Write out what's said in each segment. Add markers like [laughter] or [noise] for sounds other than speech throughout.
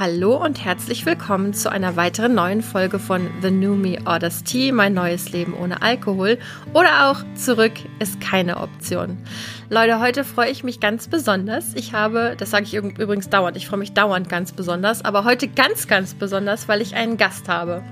Hallo und herzlich willkommen zu einer weiteren neuen Folge von The New Me Orders Tea, mein neues Leben ohne Alkohol oder auch Zurück ist keine Option. Leute, heute freue ich mich ganz besonders. Ich habe, das sage ich übrigens dauernd, ich freue mich dauernd ganz besonders, aber heute ganz, ganz besonders, weil ich einen Gast habe.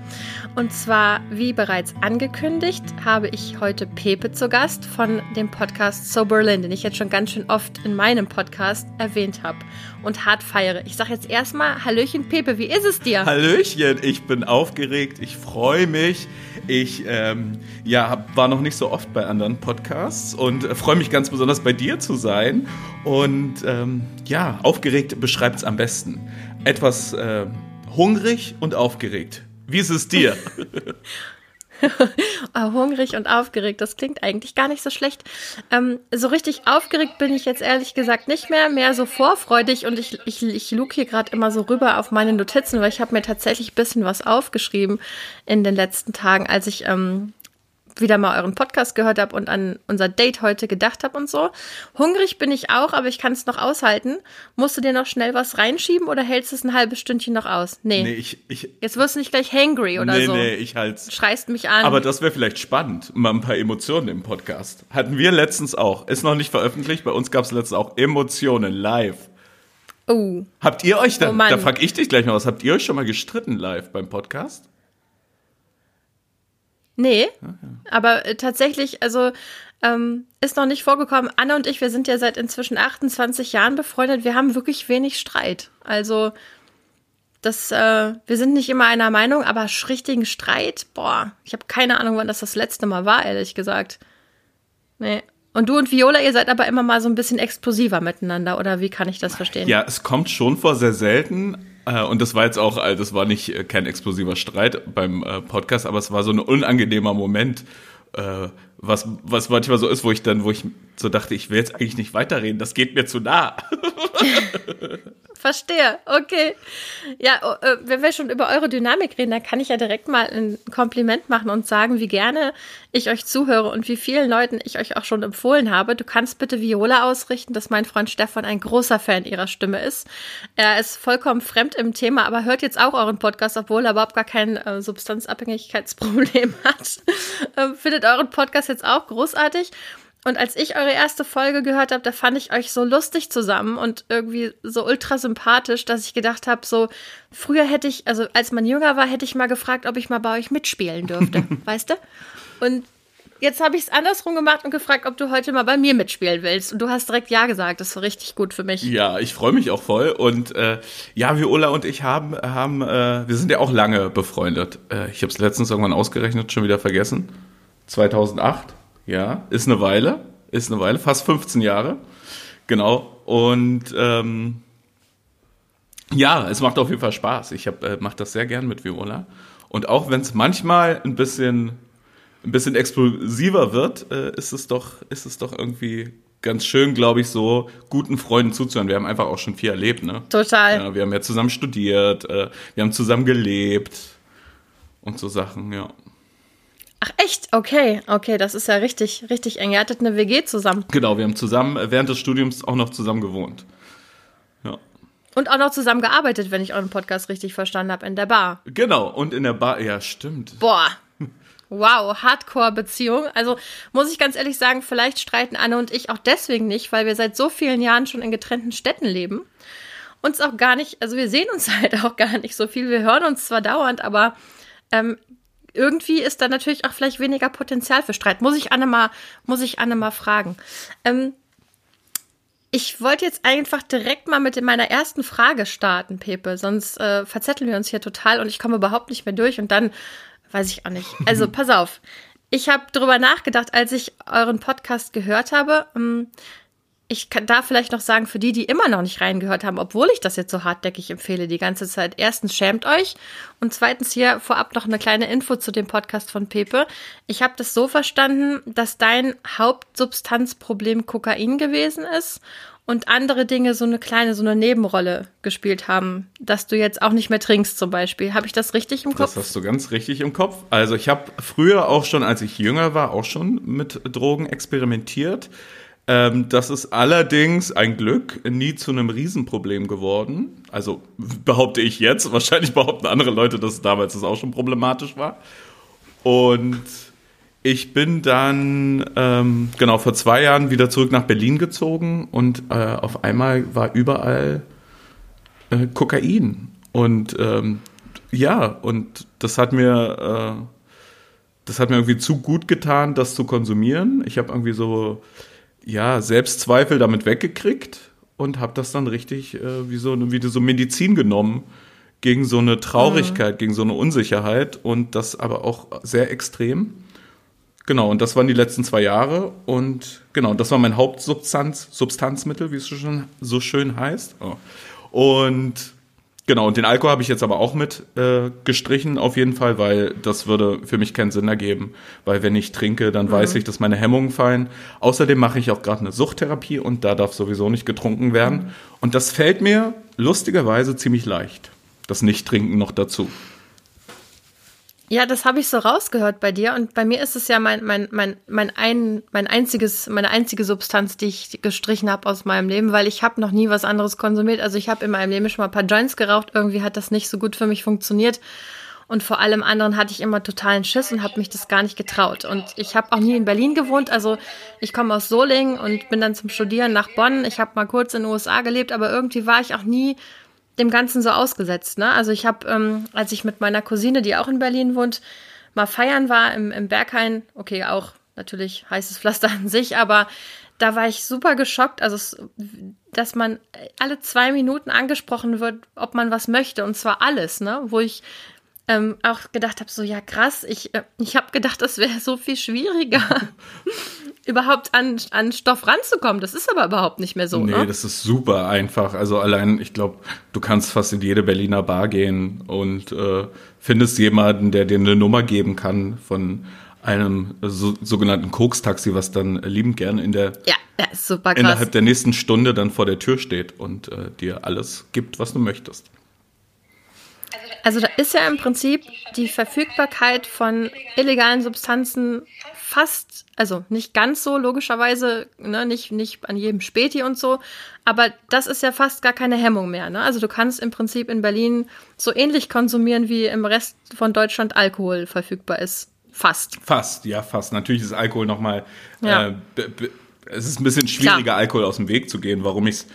Und zwar, wie bereits angekündigt, habe ich heute Pepe zu Gast von dem Podcast So Berlin, den ich jetzt schon ganz schön oft in meinem Podcast erwähnt habe und hart feiere. Ich sage jetzt erstmal Hallöchen Pepe, wie ist es dir? Hallöchen, ich bin aufgeregt, ich freue mich. Ich ähm, ja, war noch nicht so oft bei anderen Podcasts und äh, freue mich ganz besonders bei dir zu sein. Und ähm, ja, aufgeregt beschreibt es am besten. Etwas äh, hungrig und aufgeregt. Wie ist es dir? [laughs] oh, hungrig und aufgeregt, das klingt eigentlich gar nicht so schlecht. Ähm, so richtig aufgeregt bin ich jetzt ehrlich gesagt nicht mehr, mehr so vorfreudig und ich, ich, ich lug hier gerade immer so rüber auf meine Notizen, weil ich habe mir tatsächlich bisschen was aufgeschrieben in den letzten Tagen, als ich ähm, wieder mal euren Podcast gehört habe und an unser Date heute gedacht habe und so. Hungrig bin ich auch, aber ich kann es noch aushalten. Musst du dir noch schnell was reinschieben oder hältst du es ein halbes Stündchen noch aus? Nee. nee ich, ich, Jetzt wirst du nicht gleich hangry oder nee, so. Nee, nee, ich halt. Schreist mich an. Aber das wäre vielleicht spannend. Mal ein paar Emotionen im Podcast. Hatten wir letztens auch. Ist noch nicht veröffentlicht. Bei uns gab es letztens auch Emotionen live. Oh. Habt ihr euch dann, oh da frag ich dich gleich noch was, habt ihr euch schon mal gestritten live beim Podcast? Nee, okay. aber äh, tatsächlich, also ähm, ist noch nicht vorgekommen. Anne und ich, wir sind ja seit inzwischen 28 Jahren befreundet. Wir haben wirklich wenig Streit. Also das, äh, wir sind nicht immer einer Meinung, aber richtigen Streit, boah, ich habe keine Ahnung, wann das das letzte Mal war, ehrlich gesagt. Nee. Und du und Viola, ihr seid aber immer mal so ein bisschen explosiver miteinander, oder wie kann ich das verstehen? Ja, es kommt schon vor, sehr selten. Äh, und das war jetzt auch, äh, das war nicht äh, kein explosiver Streit beim Podcast, aber es war so ein unangenehmer Moment, was, was manchmal so ist, wo ich dann, wo ich so dachte, ich will jetzt eigentlich nicht weiterreden, das geht mir zu nah. [laughs] Verstehe, okay. Ja, oh, äh, wenn wir schon über eure Dynamik reden, dann kann ich ja direkt mal ein Kompliment machen und sagen, wie gerne ich euch zuhöre und wie vielen Leuten ich euch auch schon empfohlen habe. Du kannst bitte Viola ausrichten, dass mein Freund Stefan ein großer Fan ihrer Stimme ist. Er ist vollkommen fremd im Thema, aber hört jetzt auch euren Podcast, obwohl er überhaupt gar kein äh, Substanzabhängigkeitsproblem [laughs] hat. äh, findet euren Podcast jetzt auch großartig. Und als ich eure erste Folge gehört habe, da fand ich euch so lustig zusammen und irgendwie so ultra sympathisch, dass ich gedacht habe, so früher hätte ich, also als man jünger war, hätte ich mal gefragt, ob ich mal bei euch mitspielen dürfte, [laughs] weißt du? Und jetzt habe ich es andersrum gemacht und gefragt, ob du heute mal bei mir mitspielen willst. Und du hast direkt ja gesagt. Das war richtig gut für mich. Ja, ich freue mich auch voll. Und äh, ja, Viola und ich haben, haben äh, wir sind ja auch lange befreundet. Äh, ich habe es letztens irgendwann ausgerechnet, schon wieder vergessen. 2008. Ja, ist eine Weile, ist eine Weile, fast 15 Jahre. Genau. Und ähm, ja, es macht auf jeden Fall Spaß. Ich hab, äh, mache das sehr gern mit Viola. Und auch wenn es manchmal ein bisschen, ein bisschen explosiver wird, äh, ist es doch, ist es doch irgendwie ganz schön, glaube ich, so guten Freunden zuzuhören. Wir haben einfach auch schon viel erlebt, ne? Total. Ja, wir haben ja zusammen studiert, äh, wir haben zusammen gelebt und so Sachen, ja. Ach echt? Okay, okay, das ist ja richtig, richtig eng. Ihr hattet eine WG zusammen. Genau, wir haben zusammen während des Studiums auch noch zusammen gewohnt. Ja. Und auch noch zusammen gearbeitet, wenn ich euren Podcast richtig verstanden habe, in der Bar. Genau, und in der Bar, ja, stimmt. Boah. [laughs] Wow, Hardcore-Beziehung. Also muss ich ganz ehrlich sagen, vielleicht streiten Anne und ich auch deswegen nicht, weil wir seit so vielen Jahren schon in getrennten Städten leben. Uns auch gar nicht, also wir sehen uns [laughs] halt auch gar nicht so viel. Wir hören uns zwar dauernd, aber ähm, irgendwie ist da natürlich auch vielleicht weniger Potenzial für Streit. Muss ich Anne mal, muss ich Anne mal fragen. Ähm, ich wollte jetzt einfach direkt mal mit meiner ersten Frage starten, Pepe, sonst äh, verzetteln wir uns hier total und ich komme überhaupt nicht mehr durch und dann weiß ich auch nicht. Also [laughs] pass auf. Ich habe darüber nachgedacht, als ich euren Podcast gehört habe. Ähm, ich kann da vielleicht noch sagen, für die, die immer noch nicht reingehört haben, obwohl ich das jetzt so hartdeckig empfehle die ganze Zeit. Erstens schämt euch und zweitens hier vorab noch eine kleine Info zu dem Podcast von Pepe. Ich habe das so verstanden, dass dein Hauptsubstanzproblem Kokain gewesen ist und andere Dinge so eine kleine, so eine Nebenrolle gespielt haben, dass du jetzt auch nicht mehr trinkst zum Beispiel. Habe ich das richtig im Kopf? Das hast du ganz richtig im Kopf. Also ich habe früher auch schon, als ich jünger war, auch schon mit Drogen experimentiert Ähm, das ist allerdings ein Glück nie zu einem Riesenproblem geworden. Also behaupte ich jetzt. Wahrscheinlich behaupten andere Leute, dass damals das auch schon problematisch war. Und ich bin dann ähm, genau vor zwei Jahren wieder zurück nach Berlin gezogen und äh, auf einmal war überall äh, Kokain. Und ähm, ja, und das hat mir, äh, das hat mir irgendwie zu gut getan, das zu konsumieren. Ich habe irgendwie so, ja, Selbstzweifel damit weggekriegt und habe das dann richtig äh, wie, so, wie so Medizin genommen gegen so eine Traurigkeit, mhm. gegen so eine Unsicherheit und das aber auch sehr extrem. Genau, und das waren die letzten zwei Jahre und genau, das war mein Hauptsubstanz, Substanzmittel, wie es schon so schön heißt. Oh. Und Genau, und den Alkohol habe ich jetzt aber auch mit äh, gestrichen, auf jeden Fall, weil das würde für mich keinen Sinn ergeben. Weil wenn ich trinke, dann mhm. weiß ich, dass meine Hemmungen fallen. Außerdem mache ich auch gerade eine Suchttherapie und da darf sowieso nicht getrunken werden. Mhm. Und das fällt mir lustigerweise ziemlich leicht. Das Nicht-Trinken noch dazu. Ja, das habe ich so rausgehört bei dir. Und bei mir ist es ja mein, mein, mein, mein, ein, mein einziges, meine einzige Substanz, die ich gestrichen habe aus meinem Leben, weil ich habe noch nie was anderes konsumiert. Also ich habe in meinem Leben schon mal ein paar Joints geraucht. Irgendwie hat das nicht so gut für mich funktioniert. Und vor allem anderen hatte ich immer totalen Schiss und habe mich das gar nicht getraut. Und ich habe auch nie in Berlin gewohnt. Also ich komme aus Solingen und bin dann zum Studieren nach Bonn. Ich habe mal kurz in den USA gelebt, aber irgendwie war ich auch nie dem Ganzen so ausgesetzt. Ne? Also ich habe, ähm, als ich mit meiner Cousine, die auch in Berlin wohnt, mal feiern war im, im Berghain, okay, auch natürlich heißes Pflaster [laughs] an sich, aber da war ich super geschockt, also dass man alle zwei Minuten angesprochen wird, ob man was möchte und zwar alles, ne? Wo ich ähm, auch gedacht habe, so ja krass, ich, äh, ich habe gedacht, das wäre so viel schwieriger, [laughs] überhaupt an, an Stoff ranzukommen. Das ist aber überhaupt nicht mehr so. Nee, ne? das ist super einfach. Also allein, ich glaube, du kannst fast in jede Berliner Bar gehen und äh, findest jemanden, der dir eine Nummer geben kann von einem so, sogenannten Koks-Taxi, was dann liebend gerne in der ja, super krass. innerhalb der nächsten Stunde dann vor der Tür steht und äh, dir alles gibt, was du möchtest. Also da ist ja im Prinzip die Verfügbarkeit von illegalen Substanzen fast, also nicht ganz so logischerweise, ne, nicht, nicht an jedem Späti und so, aber das ist ja fast gar keine Hemmung mehr. Ne? Also du kannst im Prinzip in Berlin so ähnlich konsumieren, wie im Rest von Deutschland Alkohol verfügbar ist. Fast. Fast, ja, fast. Natürlich ist Alkohol nochmal, ja. äh, es ist ein bisschen schwieriger, Klar. Alkohol aus dem Weg zu gehen, warum ich es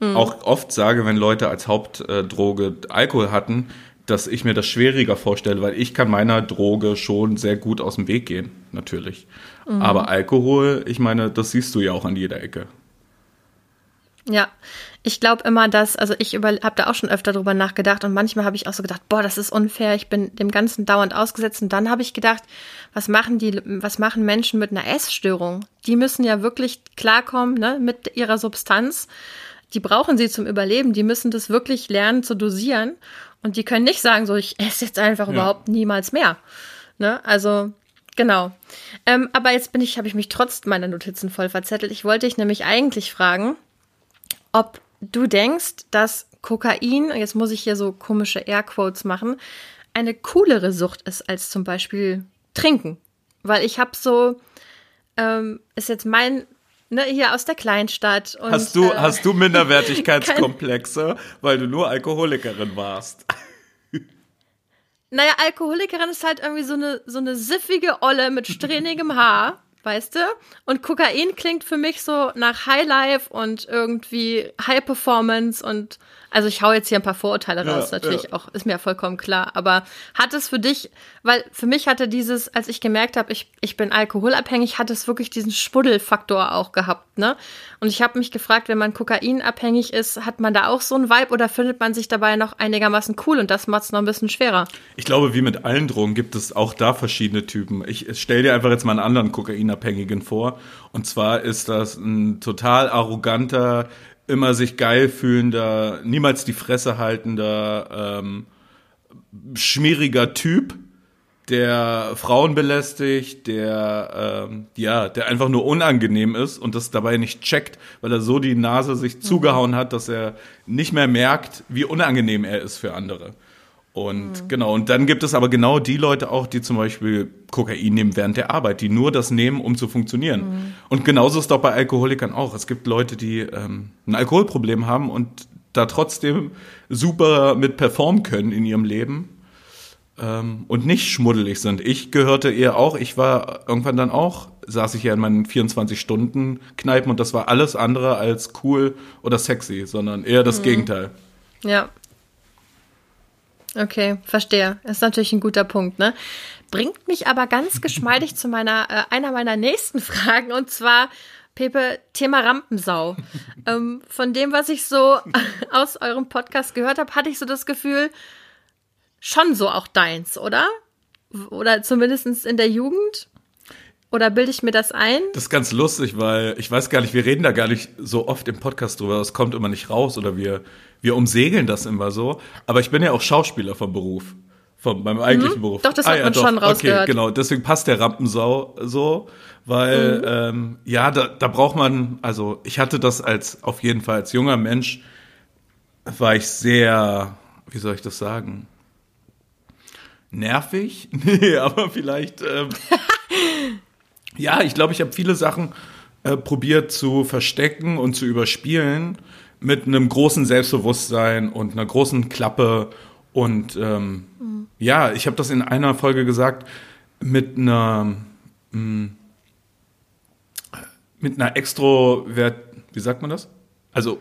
mhm. auch oft sage, wenn Leute als Hauptdroge Alkohol hatten, dass ich mir das schwieriger vorstelle, weil ich kann meiner Droge schon sehr gut aus dem Weg gehen, natürlich. Mhm. Aber Alkohol, ich meine, das siehst du ja auch an jeder Ecke. Ja, ich glaube immer, dass, also ich habe da auch schon öfter drüber nachgedacht und manchmal habe ich auch so gedacht, boah, das ist unfair, ich bin dem Ganzen dauernd ausgesetzt und dann habe ich gedacht, was machen die, was machen Menschen mit einer Essstörung? Die müssen ja wirklich klarkommen, ne, mit ihrer Substanz. Die brauchen sie zum Überleben, die müssen das wirklich lernen zu dosieren und die können nicht sagen, so, ich esse jetzt einfach ja. überhaupt niemals mehr. Ne? Also, genau. Ähm, aber jetzt bin ich, habe ich mich trotz meiner Notizen voll verzettelt. Ich wollte dich nämlich eigentlich fragen, ob du denkst, dass Kokain, jetzt muss ich hier so komische Airquotes machen, eine coolere Sucht ist als zum Beispiel Trinken. Weil ich habe so, ähm, ist jetzt mein ne, hier aus der Kleinstadt. Und, hast du, äh, hast du [laughs] Minderwertigkeitskomplexe, weil du nur Alkoholikerin warst? Naja, Alkoholikerin ist halt irgendwie so eine, so eine siffige Olle mit strähnigem Haar, [laughs] weißt du? Und Kokain klingt für mich so nach Highlife und irgendwie High Performance und also ich hau jetzt hier ein paar Vorurteile raus, ja, natürlich ja. auch, ist mir ja vollkommen klar. Aber hat es für dich, weil für mich hatte dieses, als ich gemerkt habe, ich, ich bin alkoholabhängig, hat es wirklich diesen Spuddelfaktor auch gehabt, ne? Und ich habe mich gefragt, wenn man kokainabhängig ist, hat man da auch so einen Vibe oder findet man sich dabei noch einigermaßen cool und das macht es noch ein bisschen schwerer? Ich glaube, wie mit allen Drogen gibt es auch da verschiedene Typen. Ich stell dir einfach jetzt mal einen anderen Kokainabhängigen vor. Und zwar ist das ein total arroganter, immer sich geil fühlender, niemals die Fresse haltender, ähm, schmieriger Typ, der Frauen belästigt, der ähm, ja, der einfach nur unangenehm ist und das dabei nicht checkt, weil er so die Nase sich mhm. zugehauen hat, dass er nicht mehr merkt, wie unangenehm er ist für andere. Und mhm. genau, und dann gibt es aber genau die Leute auch, die zum Beispiel Kokain nehmen während der Arbeit, die nur das nehmen, um zu funktionieren. Mhm. Und genauso ist doch bei Alkoholikern auch. Es gibt Leute, die ähm, ein Alkoholproblem haben und da trotzdem super mit performen können in ihrem Leben ähm, und nicht schmuddelig sind. Ich gehörte eher auch, ich war irgendwann dann auch, saß ich ja in meinen 24-Stunden-Kneipen und das war alles andere als cool oder sexy, sondern eher das mhm. Gegenteil. Ja. Okay, verstehe. Ist natürlich ein guter Punkt, ne? Bringt mich aber ganz [laughs] geschmeidig zu meiner, äh, einer meiner nächsten Fragen und zwar, Pepe, Thema Rampensau. [laughs] ähm, von dem, was ich so [laughs] aus eurem Podcast gehört habe, hatte ich so das Gefühl, schon so auch deins, oder? Oder zumindest in der Jugend? Oder bilde ich mir das ein? Das ist ganz lustig, weil ich weiß gar nicht, wir reden da gar nicht so oft im Podcast drüber. Es kommt immer nicht raus oder wir, wir umsegeln das immer so. Aber ich bin ja auch Schauspieler vom Beruf. Von meinem eigentlichen mhm. Beruf. Doch, das hat ah, ja, man doch. schon rausgehört. Okay, genau. Deswegen passt der Rampensau so, weil, mhm. ähm, ja, da, da braucht man, also ich hatte das als, auf jeden Fall als junger Mensch, war ich sehr, wie soll ich das sagen? Nervig. [laughs] Nee, aber vielleicht. Ähm, [laughs] ja, ich glaube, ich habe viele Sachen äh, probiert zu verstecken und zu überspielen mit einem großen Selbstbewusstsein und einer großen Klappe. Und ähm, mhm. ja, ich habe das in einer Folge gesagt, mit einer mh, hm, mit einer Extrovert, wie sagt man das? Also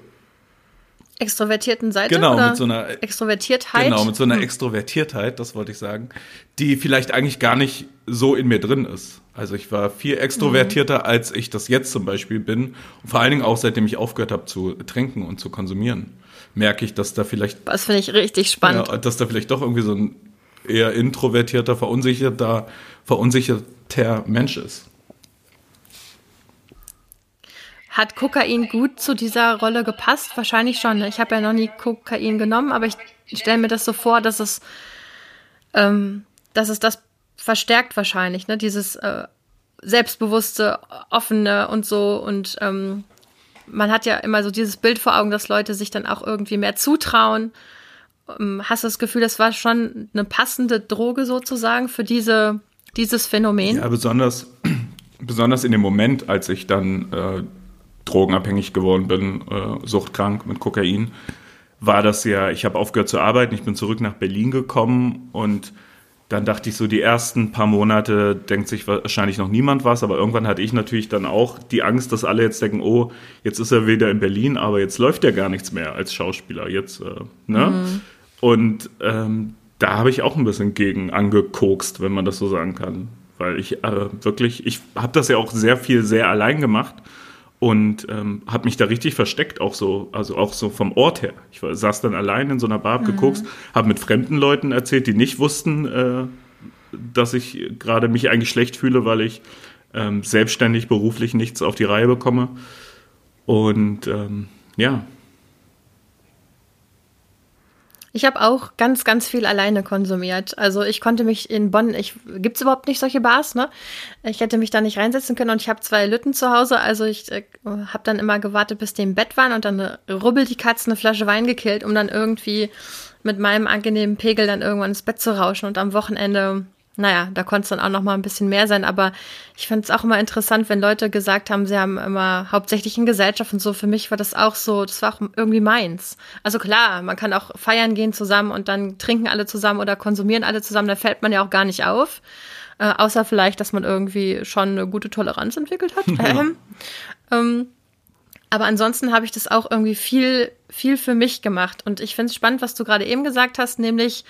extrovertierten Seite genau, oder mit so einer Extrovertiertheit. Genau, mit so einer hm. Extrovertiertheit, das wollte ich sagen, die vielleicht eigentlich gar nicht so in mir drin ist. Also ich war viel extrovertierter, mhm. als ich das jetzt zum Beispiel bin. Und vor allen Dingen auch seitdem ich aufgehört habe zu trinken und zu konsumieren, merke ich, dass da vielleicht. Das finde ich richtig spannend. Ja, dass da vielleicht doch irgendwie so ein eher introvertierter, verunsicherter, verunsicherter Mensch ist. Hat Kokain gut zu dieser Rolle gepasst? Wahrscheinlich schon. Ich habe ja noch nie Kokain genommen, aber ich stelle mir das so vor, dass es, ähm, dass es das verstärkt wahrscheinlich, ne? Dieses äh, selbstbewusste, offene und so. Und ähm, man hat ja immer so dieses Bild vor Augen, dass Leute sich dann auch irgendwie mehr zutrauen. Ähm, hast du das Gefühl, das war schon eine passende Droge sozusagen für diese, dieses Phänomen? Ja, besonders, besonders in dem Moment, als ich dann äh, drogenabhängig geworden bin, äh, suchtkrank mit Kokain, war das ja, ich habe aufgehört zu arbeiten, ich bin zurück nach Berlin gekommen und dann dachte ich so, die ersten paar Monate denkt sich wahrscheinlich noch niemand was, aber irgendwann hatte ich natürlich dann auch die Angst, dass alle jetzt denken, oh, jetzt ist er wieder in Berlin, aber jetzt läuft ja gar nichts mehr als Schauspieler. Jetzt, äh, ne? Mhm. Und ähm, da habe ich auch ein bisschen gegen angekokst, wenn man das so sagen kann. Weil ich äh, wirklich, ich habe das ja auch sehr viel sehr allein gemacht und ähm, habe mich da richtig versteckt, auch so, also auch so vom Ort her. Ich war, saß dann allein in so einer Bar, hab mhm. geguckt, habe mit fremden Leuten erzählt, die nicht wussten, äh, dass ich gerade mich eigentlich schlecht fühle, weil ich ähm, selbstständig beruflich nichts auf die Reihe bekomme. Und ähm, ja, ich habe auch ganz, ganz viel alleine konsumiert. Also ich konnte mich in Bonn, ich gibt's überhaupt nicht solche Bars, ne? Ich hätte mich da nicht reinsetzen können und ich habe zwei Lütten zu Hause. Also ich äh, habe dann immer gewartet, bis die im Bett waren und dann rubbelt die Katze eine Flasche Wein gekillt, um dann irgendwie mit meinem angenehmen Pegel dann irgendwann ins Bett zu rauschen und am Wochenende naja, da konnte es dann auch noch mal ein bisschen mehr sein, aber ich fand es auch immer interessant, wenn Leute gesagt haben, sie haben immer hauptsächlich in Gesellschaft und so. Für mich war das auch so, das war auch irgendwie meins. Also klar, man kann auch feiern gehen zusammen und dann trinken alle zusammen oder konsumieren alle zusammen, da fällt man ja auch gar nicht auf. Äh, außer vielleicht, dass man irgendwie schon eine gute Toleranz entwickelt hat. [laughs] Ähm, ähm, aber ansonsten habe ich das auch irgendwie viel, viel für mich gemacht. Und ich finde es spannend, was du gerade eben gesagt hast, nämlich,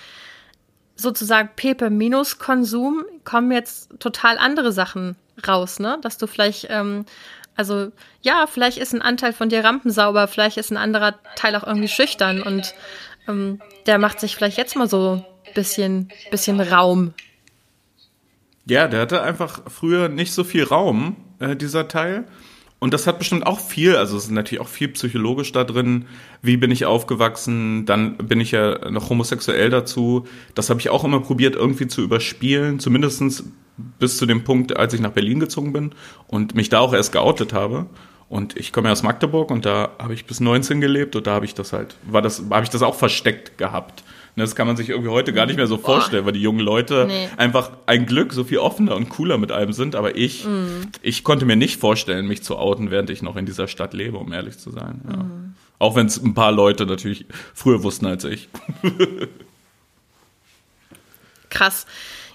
sozusagen Pepe minus Konsum kommen jetzt total andere Sachen raus, ne? Dass du vielleicht, ähm, also ja, vielleicht ist ein Anteil von dir rampensauber, vielleicht ist ein anderer Teil auch irgendwie schüchtern und ähm, der macht sich vielleicht jetzt mal so bisschen, bisschen Raum. Ja, der hatte einfach früher nicht so viel Raum, äh, dieser Teil. Und das hat bestimmt auch viel, also es ist natürlich auch viel psychologisch da drin. Wie bin ich aufgewachsen? Dann bin ich ja noch homosexuell dazu. Das habe ich auch immer probiert irgendwie zu überspielen, zumindestens bis zu dem Punkt, als ich nach Berlin gezogen bin und mich da auch erst geoutet habe. Und ich komme ja aus Magdeburg und da habe ich bis 19 gelebt und da habe ich das halt, war das, habe ich das auch versteckt gehabt. Und das kann man sich irgendwie heute gar nicht mehr so vorstellen, weil die jungen Leute Nee. einfach ein Glück so viel offener und cooler mit einem sind. Aber ich, ich konnte mir nicht vorstellen, mich zu outen, während ich noch in dieser Stadt lebe, um ehrlich zu sein. Ja. Auch wenn es ein paar Leute natürlich früher wussten als ich. Krass.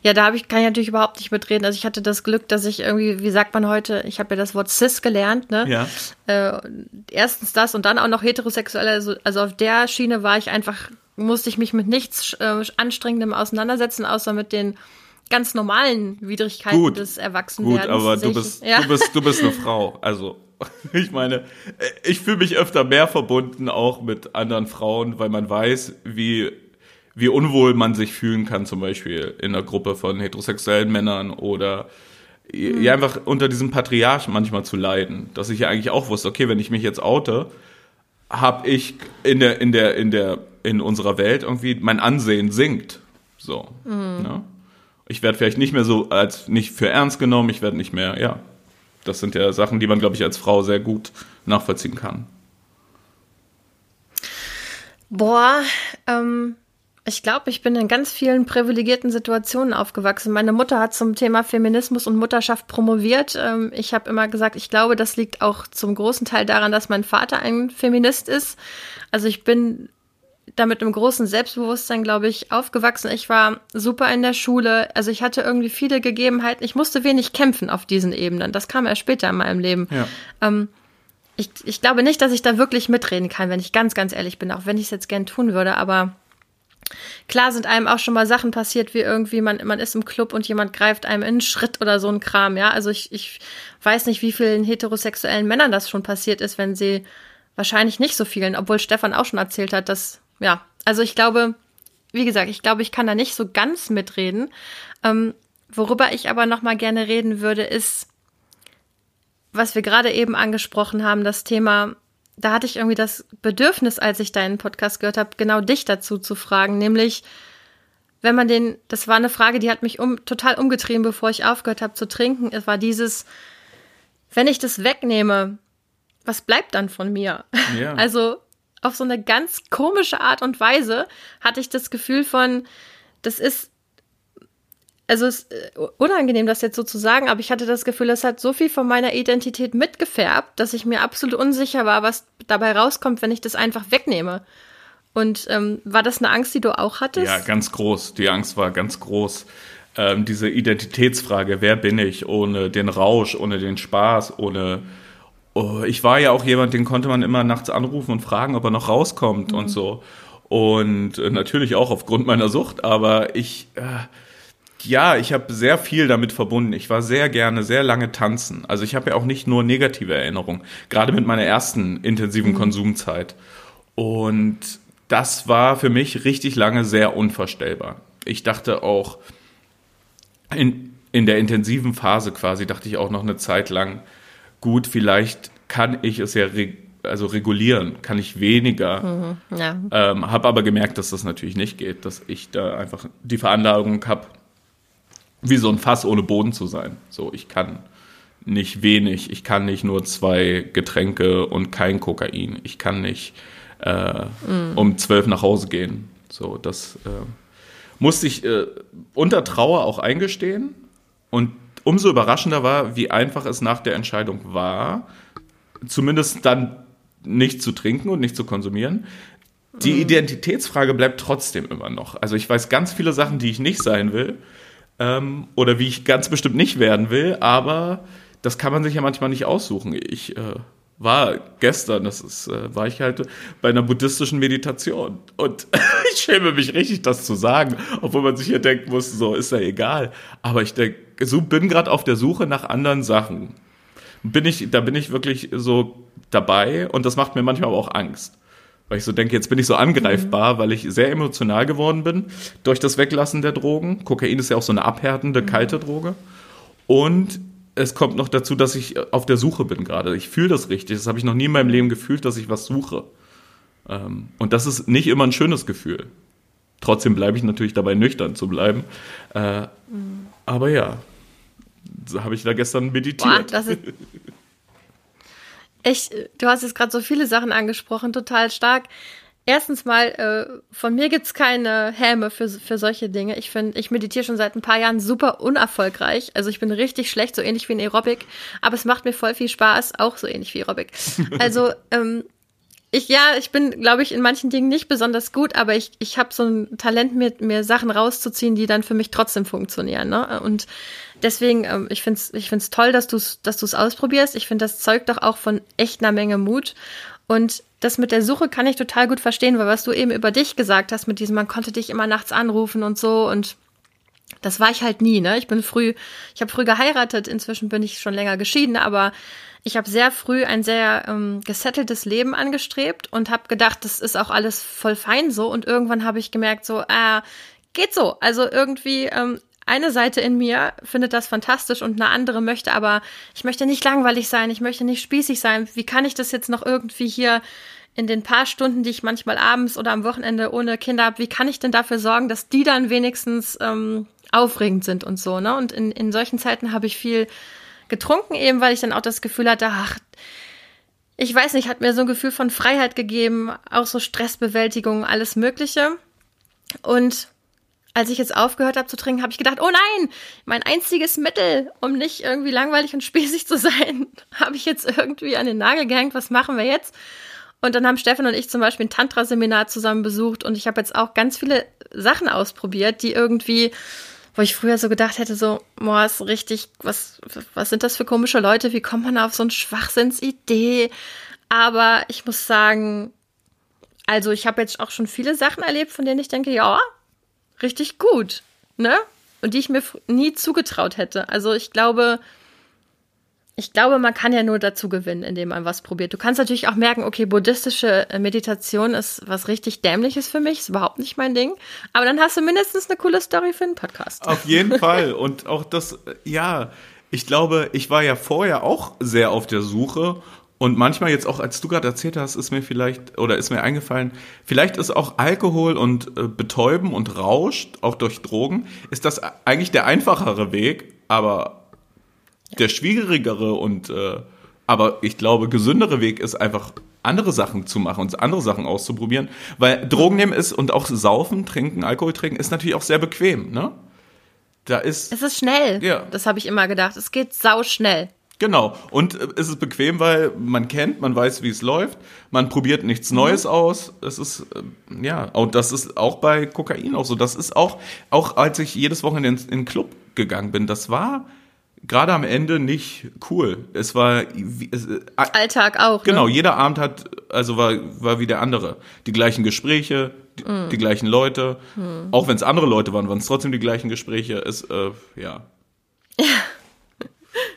Ja, da habe ich, kann ich natürlich überhaupt nicht mitreden. Also ich hatte das Glück, dass ich irgendwie, wie sagt man heute, ich habe ja das Wort cis gelernt, ne? Ja. Äh, erstens das und dann auch noch heterosexuell. Also, also auf der Schiene war ich einfach, musste ich mich mit nichts äh, Anstrengendem auseinandersetzen, außer mit den ganz normalen Widrigkeiten Gut. des Erwachsenwerdens. Gut, aber du bist, ja. du bist, du bist eine Frau. Also, [laughs] ich meine, ich fühle mich öfter mehr verbunden auch mit anderen Frauen, weil man weiß, wie, wie unwohl man sich fühlen kann, zum Beispiel in einer Gruppe von heterosexuellen Männern oder ja, einfach unter diesem Patriarch manchmal zu leiden. Dass ich ja eigentlich auch wusste, okay, wenn ich mich jetzt oute, habe ich in der, in der, in der, in unserer Welt irgendwie mein Ansehen sinkt. So. Ne? Ich werde vielleicht nicht mehr so als nicht für ernst genommen, ich werde nicht mehr, ja. Das sind ja Sachen, die man, glaube ich, als Frau sehr gut nachvollziehen kann. Boah, ähm, ich glaube, ich bin in ganz vielen privilegierten Situationen aufgewachsen. Meine Mutter hat zum Thema Feminismus und Mutterschaft promoviert. Ähm, ich habe immer gesagt, ich glaube, das liegt auch zum großen Teil daran, dass mein Vater ein Feminist ist. Also ich bin damit im großen Selbstbewusstsein, glaube ich, aufgewachsen. Ich war super in der Schule. Also ich hatte irgendwie viele Gegebenheiten. Ich musste wenig kämpfen auf diesen Ebenen. Das kam erst später in meinem Leben. Ja. Ähm, ich, ich glaube nicht, dass ich da wirklich mitreden kann, wenn ich ganz, ganz ehrlich bin, auch wenn ich es jetzt gern tun würde, aber klar sind einem auch schon mal Sachen passiert, wie irgendwie man, man ist im Club und jemand greift einem in einen Schritt oder so ein Kram, ja. Also ich, ich weiß nicht, wie vielen heterosexuellen Männern das schon passiert ist, wenn sie wahrscheinlich nicht so vielen, obwohl Stefan auch schon erzählt hat, dass, ja, also ich glaube, wie gesagt, ich glaube, ich kann da nicht so ganz mitreden. Ähm, worüber ich aber noch mal gerne reden würde, ist, was wir gerade eben angesprochen haben, das Thema, da hatte ich irgendwie das Bedürfnis, als ich deinen Podcast gehört habe, genau dich dazu zu fragen, nämlich, wenn man den, das war eine Frage, die hat mich um, total umgetrieben, bevor ich aufgehört habe zu trinken. Es war dieses, wenn ich das wegnehme, was bleibt dann von mir? Ja. [laughs] Also auf so eine ganz komische Art und Weise hatte ich das Gefühl von, das ist, also es ist äh, unangenehm, das jetzt so zu sagen, aber ich hatte das Gefühl, es hat so viel von meiner Identität mitgefärbt, dass ich mir absolut unsicher war, was dabei rauskommt, wenn ich das einfach wegnehme. Und ähm, war das eine Angst, die du auch hattest? Ja, ganz groß. Die Angst war ganz groß. Ähm, diese Identitätsfrage, wer bin ich ohne den Rausch, ohne den Spaß, ohne. Oh, ich war ja auch jemand, den konnte man immer nachts anrufen und fragen, ob er noch rauskommt und so. Und äh, natürlich auch aufgrund meiner Sucht, aber ich. Äh, ja, ich habe sehr viel damit verbunden. Ich war sehr gerne, sehr lange tanzen. Also ich habe ja auch nicht nur negative Erinnerungen, gerade mit meiner ersten intensiven Konsumzeit. Und das war für mich richtig lange sehr unvorstellbar. Ich dachte auch, in, in der intensiven Phase quasi, dachte ich auch noch eine Zeit lang, gut, vielleicht kann ich es ja reg also regulieren, kann ich weniger. Ja. Ähm, habe aber gemerkt, dass das natürlich nicht geht, dass ich da einfach die Veranlagung habe, wie so ein Fass ohne Boden zu sein. So, ich kann nicht wenig, ich kann nicht nur zwei Getränke und kein Kokain, ich kann nicht äh, um zwölf nach Hause gehen. So, das äh, musste ich äh, unter Trauer auch eingestehen. Und umso überraschender war, wie einfach es nach der Entscheidung war, zumindest dann nicht zu trinken und nicht zu konsumieren. Die Identitätsfrage bleibt trotzdem immer noch. Also ich weiß ganz viele Sachen, die ich nicht sein will ähm, oder wie ich ganz bestimmt nicht werden will, aber das kann man sich ja manchmal nicht aussuchen. Ich äh, war gestern, das ist, äh, war ich halt bei einer buddhistischen Meditation und [laughs] ich schäme mich richtig, das zu sagen, obwohl man sich ja denken muss, so ist ja egal. Aber ich denke, so bin gerade auf der Suche nach anderen Sachen. Bin ich, da bin ich wirklich so dabei und das macht mir manchmal aber auch Angst. Weil ich so denke, jetzt bin ich so angreifbar, weil ich sehr emotional geworden bin durch das Weglassen der Drogen. Kokain ist ja auch so eine abhärtende, kalte Droge. Und es kommt noch dazu, dass ich auf der Suche bin gerade. Ich fühle das richtig. Das habe ich noch nie in meinem Leben gefühlt, dass ich was suche. Ähm, und das ist nicht immer ein schönes Gefühl. Trotzdem bleibe ich natürlich dabei, nüchtern zu bleiben. Äh, Aber ja, so habe ich da gestern Boah, meditiert. das ist. [laughs] Ich, du hast jetzt gerade so viele Sachen angesprochen, total stark. Erstens mal, äh, von mir gibt's keine Häme für, für solche Dinge. Ich finde, ich meditiere schon seit ein paar Jahren super unerfolgreich. Also ich bin richtig schlecht, so ähnlich wie in Aerobic. Aber es macht mir voll viel Spaß, auch so ähnlich wie Aerobic. [laughs] Also ähm, ich, ja, ich bin, glaube ich, in manchen Dingen nicht besonders gut, aber ich, ich habe so ein Talent, mir, mir Sachen rauszuziehen, die dann für mich trotzdem funktionieren. Ne? Und deswegen, ähm, ich finde es ich find's toll, dass du es dass du's ausprobierst. Ich finde, das zeugt doch auch von echt einer Menge Mut. Und das mit der Suche kann ich total gut verstehen, weil was du eben über dich gesagt hast, mit diesem, man konnte dich immer nachts anrufen und so und das war ich halt nie, ne? Ich bin früh, ich habe früh geheiratet, inzwischen bin ich schon länger geschieden, aber ich habe sehr früh ein sehr ähm, gesetteltes Leben angestrebt und habe gedacht, das ist auch alles voll fein so. Und irgendwann habe ich gemerkt, so, äh, geht so. Also irgendwie ähm, eine Seite in mir findet das fantastisch und eine andere möchte aber, ich möchte nicht langweilig sein, ich möchte nicht spießig sein. Wie kann ich das jetzt noch irgendwie hier in den paar Stunden, die ich manchmal abends oder am Wochenende ohne Kinder habe, wie kann ich denn dafür sorgen, dass die dann wenigstens ähm, aufregend sind und so, ne? Und in, in solchen Zeiten habe ich viel getrunken, eben weil ich dann auch das Gefühl hatte, ach, ich weiß nicht, hat mir so ein Gefühl von Freiheit gegeben, auch so Stressbewältigung, alles Mögliche. Und als ich jetzt aufgehört habe zu trinken, habe ich gedacht, oh nein, mein einziges Mittel, um nicht irgendwie langweilig und spießig zu sein, [laughs] habe ich jetzt irgendwie an den Nagel gehängt. Was machen wir jetzt? Und dann haben Stefan und ich zum Beispiel ein Tantra-Seminar zusammen besucht und ich habe jetzt auch ganz viele Sachen ausprobiert, die irgendwie wo ich früher so gedacht hätte, so, boah, ist richtig, was, was sind das für komische Leute? Wie kommt man auf so eine Schwachsinnsidee? Aber ich muss sagen, also ich habe jetzt auch schon viele Sachen erlebt, von denen ich denke, ja, richtig gut, ne? Und die ich mir nie zugetraut hätte. Also ich glaube, ich glaube, man kann ja nur dazu gewinnen, indem man was probiert. Du kannst natürlich auch merken, okay, buddhistische äh, Meditation ist was richtig Dämliches für mich, ist überhaupt nicht mein Ding. Aber dann hast du mindestens eine coole Story für einen Podcast. Auf jeden [laughs] Fall. Und auch das, äh, ja, ich glaube, ich war ja vorher auch sehr auf der Suche. Und manchmal jetzt auch, als du gerade erzählt hast, ist mir vielleicht, oder ist mir eingefallen, vielleicht ist auch Alkohol und äh, Betäuben und Rausch, auch durch Drogen, ist das eigentlich der einfachere Weg, aber der schwierigere und äh, aber ich glaube, gesündere Weg ist einfach andere Sachen zu machen und andere Sachen auszuprobieren. Weil Drogen nehmen ist und auch saufen, trinken, Alkohol trinken ist natürlich auch sehr bequem, ne? Da ist. Es ist schnell. Ja. Das habe ich immer gedacht. Es geht sau schnell. Genau. Und äh, es ist bequem, weil man kennt, man weiß, wie es läuft. Man probiert nichts mhm. Neues aus. Es ist, äh, ja, und das ist auch bei Kokain auch so. Das ist auch, auch als ich jedes Wochenende in, den Club gegangen bin, das war, gerade am Ende nicht cool. Es war es, äh, Alltag auch. Ne? Genau, jeder Abend hat also war war wie der andere. Die gleichen Gespräche, die, mm. die gleichen Leute. Mm. Auch wenn es andere Leute waren, waren es trotzdem die gleichen Gespräche. Es äh, ja. [laughs]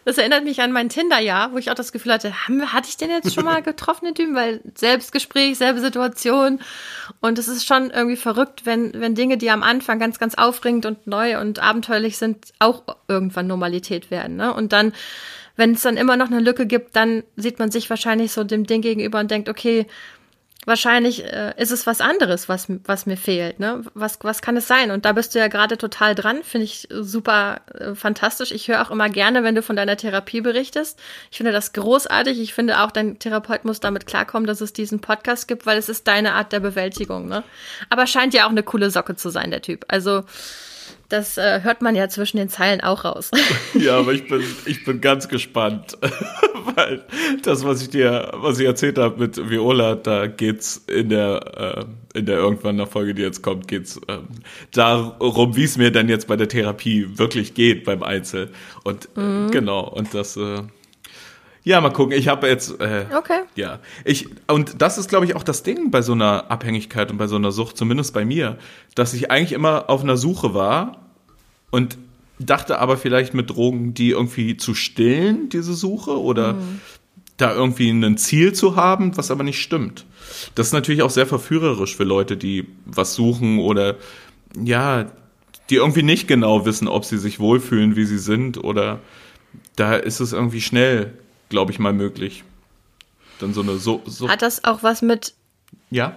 Das erinnert mich an mein Tinder-Jahr, wo ich auch das Gefühl hatte, haben, hatte ich den jetzt schon mal [laughs] getroffen, den Typen? Weil Selbstgespräch, selbe Situation. Und es ist schon irgendwie verrückt, wenn, wenn Dinge, die am Anfang ganz, ganz aufregend und neu und abenteuerlich sind, auch irgendwann Normalität werden. Ne? Und dann, wenn es dann immer noch eine Lücke gibt, dann sieht man sich wahrscheinlich so dem Ding gegenüber und denkt, okay, wahrscheinlich äh, ist es was anderes, was, was mir fehlt. Ne? Was, was kann es sein? Und da bist du ja gerade total dran, finde ich super äh, fantastisch. Ich höre auch immer gerne, wenn du von deiner Therapie berichtest. Ich finde das großartig. Ich finde auch, dein Therapeut muss damit klarkommen, dass es diesen Podcast gibt, weil es ist deine Art der Bewältigung. Ne? Aber scheint ja auch eine coole Socke zu sein, der Typ. Also das äh, hört man ja zwischen den Zeilen auch raus. [laughs] Ja, aber ich bin, ich bin ganz gespannt, [laughs] weil das, was ich dir, was ich erzählt habe mit Viola, da geht's in der, äh, in der irgendwann der Folge, die jetzt kommt, geht's äh, darum, wie es mir dann jetzt bei der Therapie wirklich geht beim Einzel. Und äh, mhm. genau, und das, äh, ja, mal gucken. Ich habe jetzt. Äh, okay. Ja. Ich, und das ist, glaube ich, auch das Ding bei so einer Abhängigkeit und bei so einer Sucht, zumindest bei mir, dass ich eigentlich immer auf einer Suche war und dachte aber vielleicht mit Drogen, die irgendwie zu stillen, diese Suche, oder mhm. da irgendwie ein Ziel zu haben, was aber nicht stimmt. Das ist natürlich auch sehr verführerisch für Leute, die was suchen oder ja, die irgendwie nicht genau wissen, ob sie sich wohlfühlen, wie sie sind, oder da ist es irgendwie schnell glaube ich, mal möglich. Dann so eine so, so Hat das auch was mit. Ja?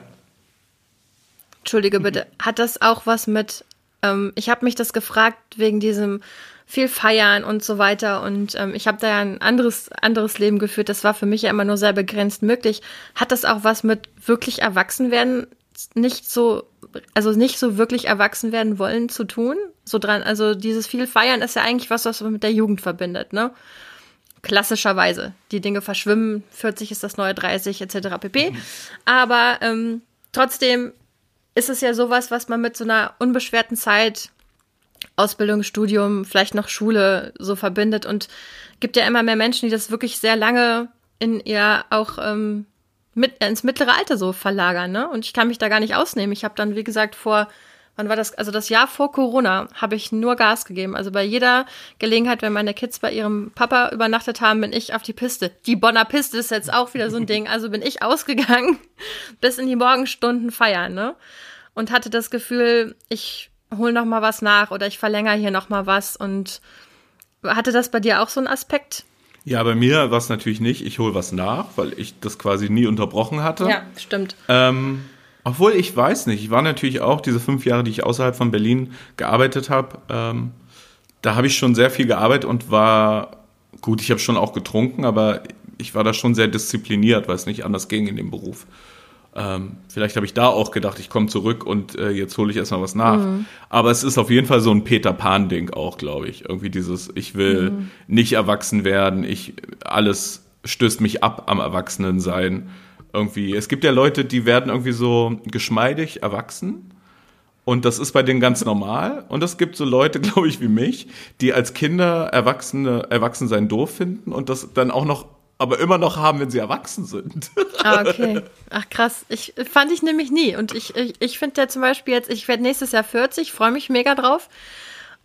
Entschuldige bitte. Hat das auch was mit. Ähm, ich habe mich das gefragt wegen diesem viel feiern und so weiter. Und ähm, ich habe da ja ein anderes, anderes Leben geführt. Das war für mich ja immer nur sehr begrenzt möglich. Hat das auch was mit wirklich Erwachsenwerden nicht so, also nicht so wirklich erwachsen werden wollen zu tun? So dran, also dieses viel Feiern ist ja eigentlich was, was man mit der Jugend verbindet, ne? Klassischerweise. Die Dinge verschwimmen, 40 ist das neue 30, etc. pp. Aber ähm, trotzdem ist es ja sowas, was man mit so einer unbeschwerten Zeit Ausbildung, Studium, vielleicht noch Schule so verbindet und gibt ja immer mehr Menschen, die das wirklich sehr lange in ihr auch ähm, mit, ins mittlere Alter so verlagern, ne? Und ich kann mich da gar nicht ausnehmen. Ich habe dann, wie gesagt, vor, wann war das? Also das Jahr vor Corona habe ich nur Gas gegeben. Also bei jeder Gelegenheit, wenn meine Kids bei ihrem Papa übernachtet haben, bin ich auf die Piste. Die Bonner Piste ist jetzt auch wieder so ein Ding. Also bin ich ausgegangen [laughs] bis in die Morgenstunden feiern, ne? Und hatte das Gefühl, ich hol noch mal was nach oder ich verlängere hier noch mal was und hatte das bei dir auch so einen Aspekt? Ja, bei mir war es natürlich nicht, ich hole was nach, weil ich das quasi nie unterbrochen hatte. Ja, stimmt. Ähm, obwohl ich weiß nicht, ich war natürlich auch diese fünf Jahre, die ich außerhalb von Berlin gearbeitet habe, ähm, da habe ich schon sehr viel gearbeitet und war, gut, ich habe schon auch getrunken, aber ich war da schon sehr diszipliniert, weil es nicht anders ging in dem Beruf. Ähm, vielleicht habe ich da auch gedacht, ich komme zurück und äh, jetzt hole ich erstmal was nach. Mhm. Aber es ist auf jeden Fall so ein Peter Pan-Ding auch, glaube ich. Irgendwie dieses, ich will mhm. nicht erwachsen werden, ich alles stößt mich ab am Erwachsenensein. Irgendwie. Es gibt ja Leute, die werden irgendwie so geschmeidig erwachsen. Und das ist bei denen ganz normal. Und es gibt so Leute, [laughs] glaube ich, wie mich, die als Kinder Erwachsene, Erwachsensein doof finden und das dann auch noch aber immer noch haben, wenn sie erwachsen sind. Ah, okay. Ach krass. Ich fand ich nämlich nie. Und ich, ich, ich finde ja zum Beispiel jetzt, ich werde nächstes Jahr 40, freue mich mega drauf.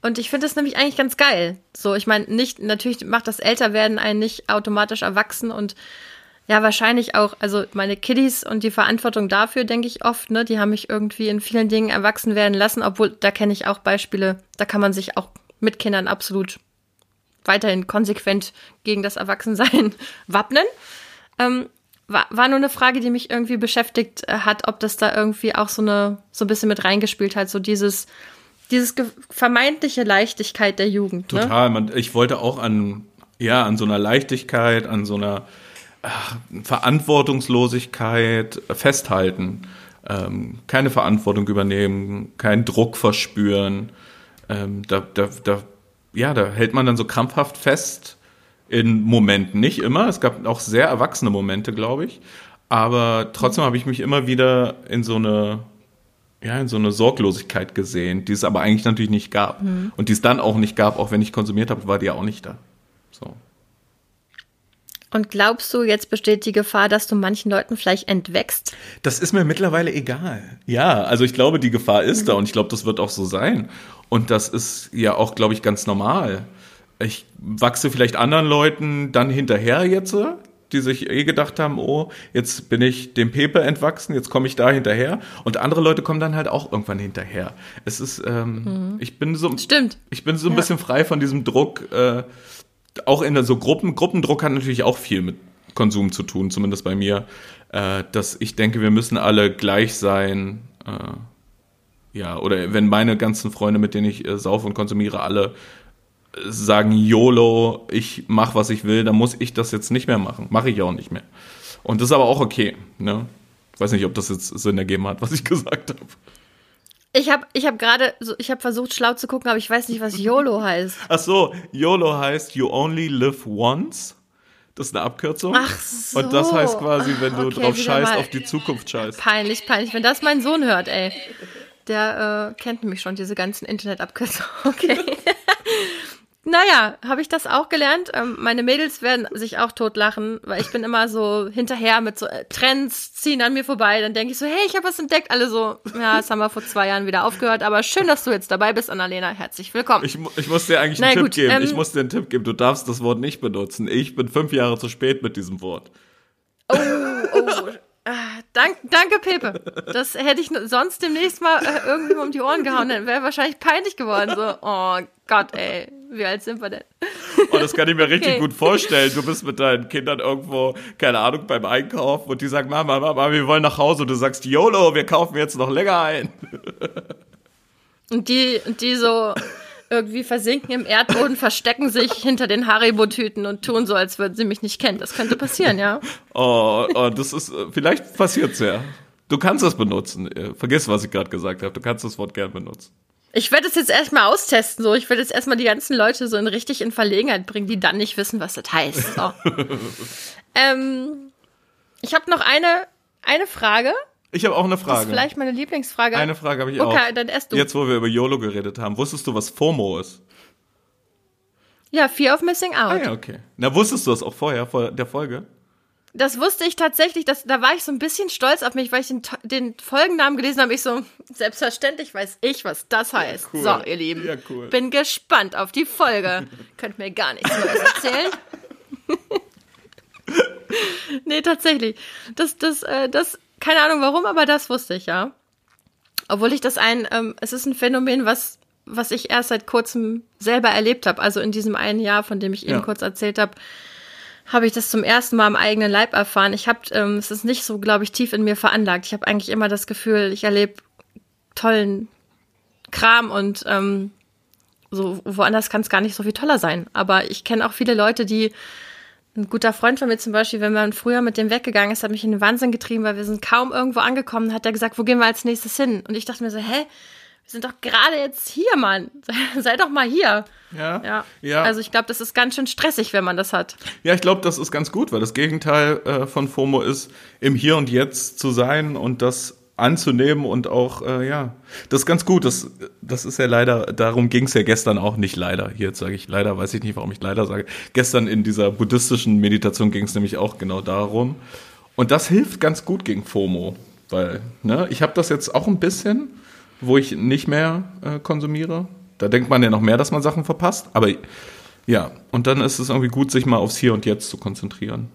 Und ich finde das nämlich eigentlich ganz geil. So, ich meine, nicht, natürlich macht das Älterwerden einen nicht automatisch erwachsen und ja, wahrscheinlich auch, also meine Kiddies und die Verantwortung dafür, denke ich oft, ne, die haben mich irgendwie in vielen Dingen erwachsen werden lassen, obwohl da kenne ich auch Beispiele, da kann man sich auch mit Kindern absolut weiterhin konsequent gegen das Erwachsensein [laughs] wappnen. Ähm, war, war nur eine Frage, die mich irgendwie beschäftigt äh, hat, ob das da irgendwie auch so eine so ein bisschen mit reingespielt hat, so dieses dieses vermeintliche Leichtigkeit der Jugend. Ne? Total. Man, ich wollte auch an ja an so einer Leichtigkeit, an so einer ach, Verantwortungslosigkeit festhalten. Ähm, keine Verantwortung übernehmen, keinen Druck verspüren. Ähm, da, da, da ja, da hält man dann so krampfhaft fest in Momenten. Nicht immer. Es gab auch sehr erwachsene Momente, glaube ich. Aber trotzdem habe ich mich immer wieder in so eine, ja, in so eine Sorglosigkeit gesehen, die es aber eigentlich natürlich nicht gab. Mhm. Und die es dann auch nicht gab, auch wenn ich konsumiert habe, war die ja auch nicht da. So. Und glaubst du, jetzt besteht die Gefahr, dass du manchen Leuten vielleicht entwächst? Das ist mir mittlerweile egal. Ja, also ich glaube, die Gefahr ist mhm. da und ich glaube, das wird auch so sein. Und das ist ja auch, glaube ich, ganz normal. Ich wachse vielleicht anderen Leuten dann hinterher jetzt, die sich eh gedacht haben, oh, jetzt bin ich dem Pepe entwachsen, jetzt komme ich da hinterher. Und andere Leute kommen dann halt auch irgendwann hinterher. Es ist, ähm, mhm. ich bin so, Stimmt. ich bin so ein ja. bisschen frei von diesem Druck. Äh, auch in der so Gruppen, Gruppendruck hat natürlich auch viel mit Konsum zu tun, zumindest bei mir. Äh, dass ich denke, wir müssen alle gleich sein. Äh, ja, oder wenn meine ganzen Freunde, mit denen ich äh, saufe und konsumiere, alle äh, sagen YOLO, ich mach, was ich will, dann muss ich das jetzt nicht mehr machen. Mache ich auch nicht mehr. Und das ist aber auch okay. Ne? Weiß nicht, ob das jetzt Sinn ergeben hat, was ich [laughs] gesagt habe. Ich habe ich hab gerade, so, ich habe versucht schlau zu gucken, aber ich weiß nicht, was YOLO [laughs] heißt. Ach so, YOLO heißt You Only Live Once. Das ist eine Abkürzung. Ach so. Und das heißt quasi, wenn du okay, drauf scheißt, auf die Zukunft scheißt. Peinlich, peinlich. Wenn das mein Sohn hört, ey. Der äh, kennt nämlich schon diese ganzen Internetabkürzungen. [laughs] Okay. Naja, habe ich das auch gelernt. Ähm, meine Mädels werden sich auch totlachen, weil ich bin immer so hinterher mit so äh, Trends, ziehen an mir vorbei. Dann denke ich so, hey, ich habe was entdeckt. Alle so, ja, das haben wir vor zwei Jahren wieder aufgehört. Aber schön, dass du jetzt dabei bist, Annalena. Herzlich willkommen. Ich, ich muss dir eigentlich einen Tipp gut, geben. Ähm, ich muss dir einen Tipp geben. Du darfst das Wort nicht benutzen. Ich bin fünf Jahre zu spät mit diesem Wort. Oh, oh, dank, danke, Pepe. Das hätte ich sonst demnächst mal äh, irgendwie um die Ohren gehauen. Dann wäre wahrscheinlich peinlich geworden. So, oh Gott, ey, wie alt sind wir denn? Oh, das kann ich mir richtig okay. gut vorstellen. Du bist mit deinen Kindern irgendwo, keine Ahnung, beim Einkaufen und die sagen, Mama, Mama, wir wollen nach Hause. Und du sagst, YOLO, wir kaufen jetzt noch länger ein. Und die, und die so, irgendwie versinken im Erdboden, [laughs] verstecken sich hinter den Haribo-Tüten und tun so, als würden sie mich nicht kennen. Das könnte passieren, ja. [laughs] Oh, oh das ist, äh, vielleicht passiert's ja. Du kannst das benutzen. Äh, vergiss, was ich gerade gesagt habe. Du kannst das Wort gern benutzen. Ich werde es jetzt erstmal austesten, so. Ich werde jetzt erstmal die ganzen Leute so in richtig in Verlegenheit bringen, die dann nicht wissen, was das heißt. So. [laughs] ähm, ich habe noch eine, eine Frage. Ich habe auch eine Frage. Das ist vielleicht meine Lieblingsfrage. Eine Frage habe ich okay, auch. Okay, dann erst du. Jetzt, wo wir über YOLO geredet haben, wusstest du, was FOMO ist? Ja, Fear of Missing Out. Ah ja, okay. Na, wusstest du das auch vorher, vor der Folge? Das wusste ich tatsächlich, das, da war ich so ein bisschen stolz auf mich, weil ich den, den Folgennamen gelesen habe. Ich so, selbstverständlich weiß ich, was das heißt. Ja, cool. So, ihr Lieben, ja, cool. bin gespannt auf die Folge. [laughs] Könnt mir gar nichts Neues erzählen. [laughs] [laughs] nee, tatsächlich. Das, das, äh, das keine Ahnung warum, aber das wusste ich ja. Obwohl ich das ein, ähm, es ist ein Phänomen, was, was ich erst seit kurzem selber erlebt habe. Also in diesem einen Jahr, von dem ich eben ja. kurz erzählt habe, habe ich das zum ersten Mal am eigenen Leib erfahren. Ich habe, ähm, es ist nicht so, glaube ich, tief in mir veranlagt. Ich habe eigentlich immer das Gefühl, ich erlebe tollen Kram und ähm, so woanders kann es gar nicht so viel toller sein. Aber ich kenne auch viele Leute, die ein guter Freund von mir zum Beispiel, wenn man früher mit dem weggegangen ist, hat mich in den Wahnsinn getrieben, weil wir sind kaum irgendwo angekommen, hat er gesagt, wo gehen wir als nächstes hin? Und ich dachte mir so, hä? Wir sind doch gerade jetzt hier, Mann. [laughs] Sei, doch mal hier. Ja. Ja. ja. Also ich glaube, das ist ganz schön stressig, wenn man das hat. Ja, ich glaube, das ist ganz gut, weil das Gegenteil äh, von FOMO ist, im Hier und Jetzt zu sein und das anzunehmen und auch, äh, ja, das ist ganz gut. Das, das ist ja leider, darum ging es ja gestern auch nicht leider. Hier sage ich leider, weiß ich nicht, warum ich leider sage. Gestern in dieser buddhistischen Meditation ging es nämlich auch genau darum. Und das hilft ganz gut gegen FOMO, weil, ne, ich habe das jetzt auch ein bisschen, wo ich nicht mehr äh, konsumiere. Da denkt man ja noch mehr, dass man Sachen verpasst. Aber ja, und dann ist es irgendwie gut, sich mal aufs Hier und Jetzt zu konzentrieren.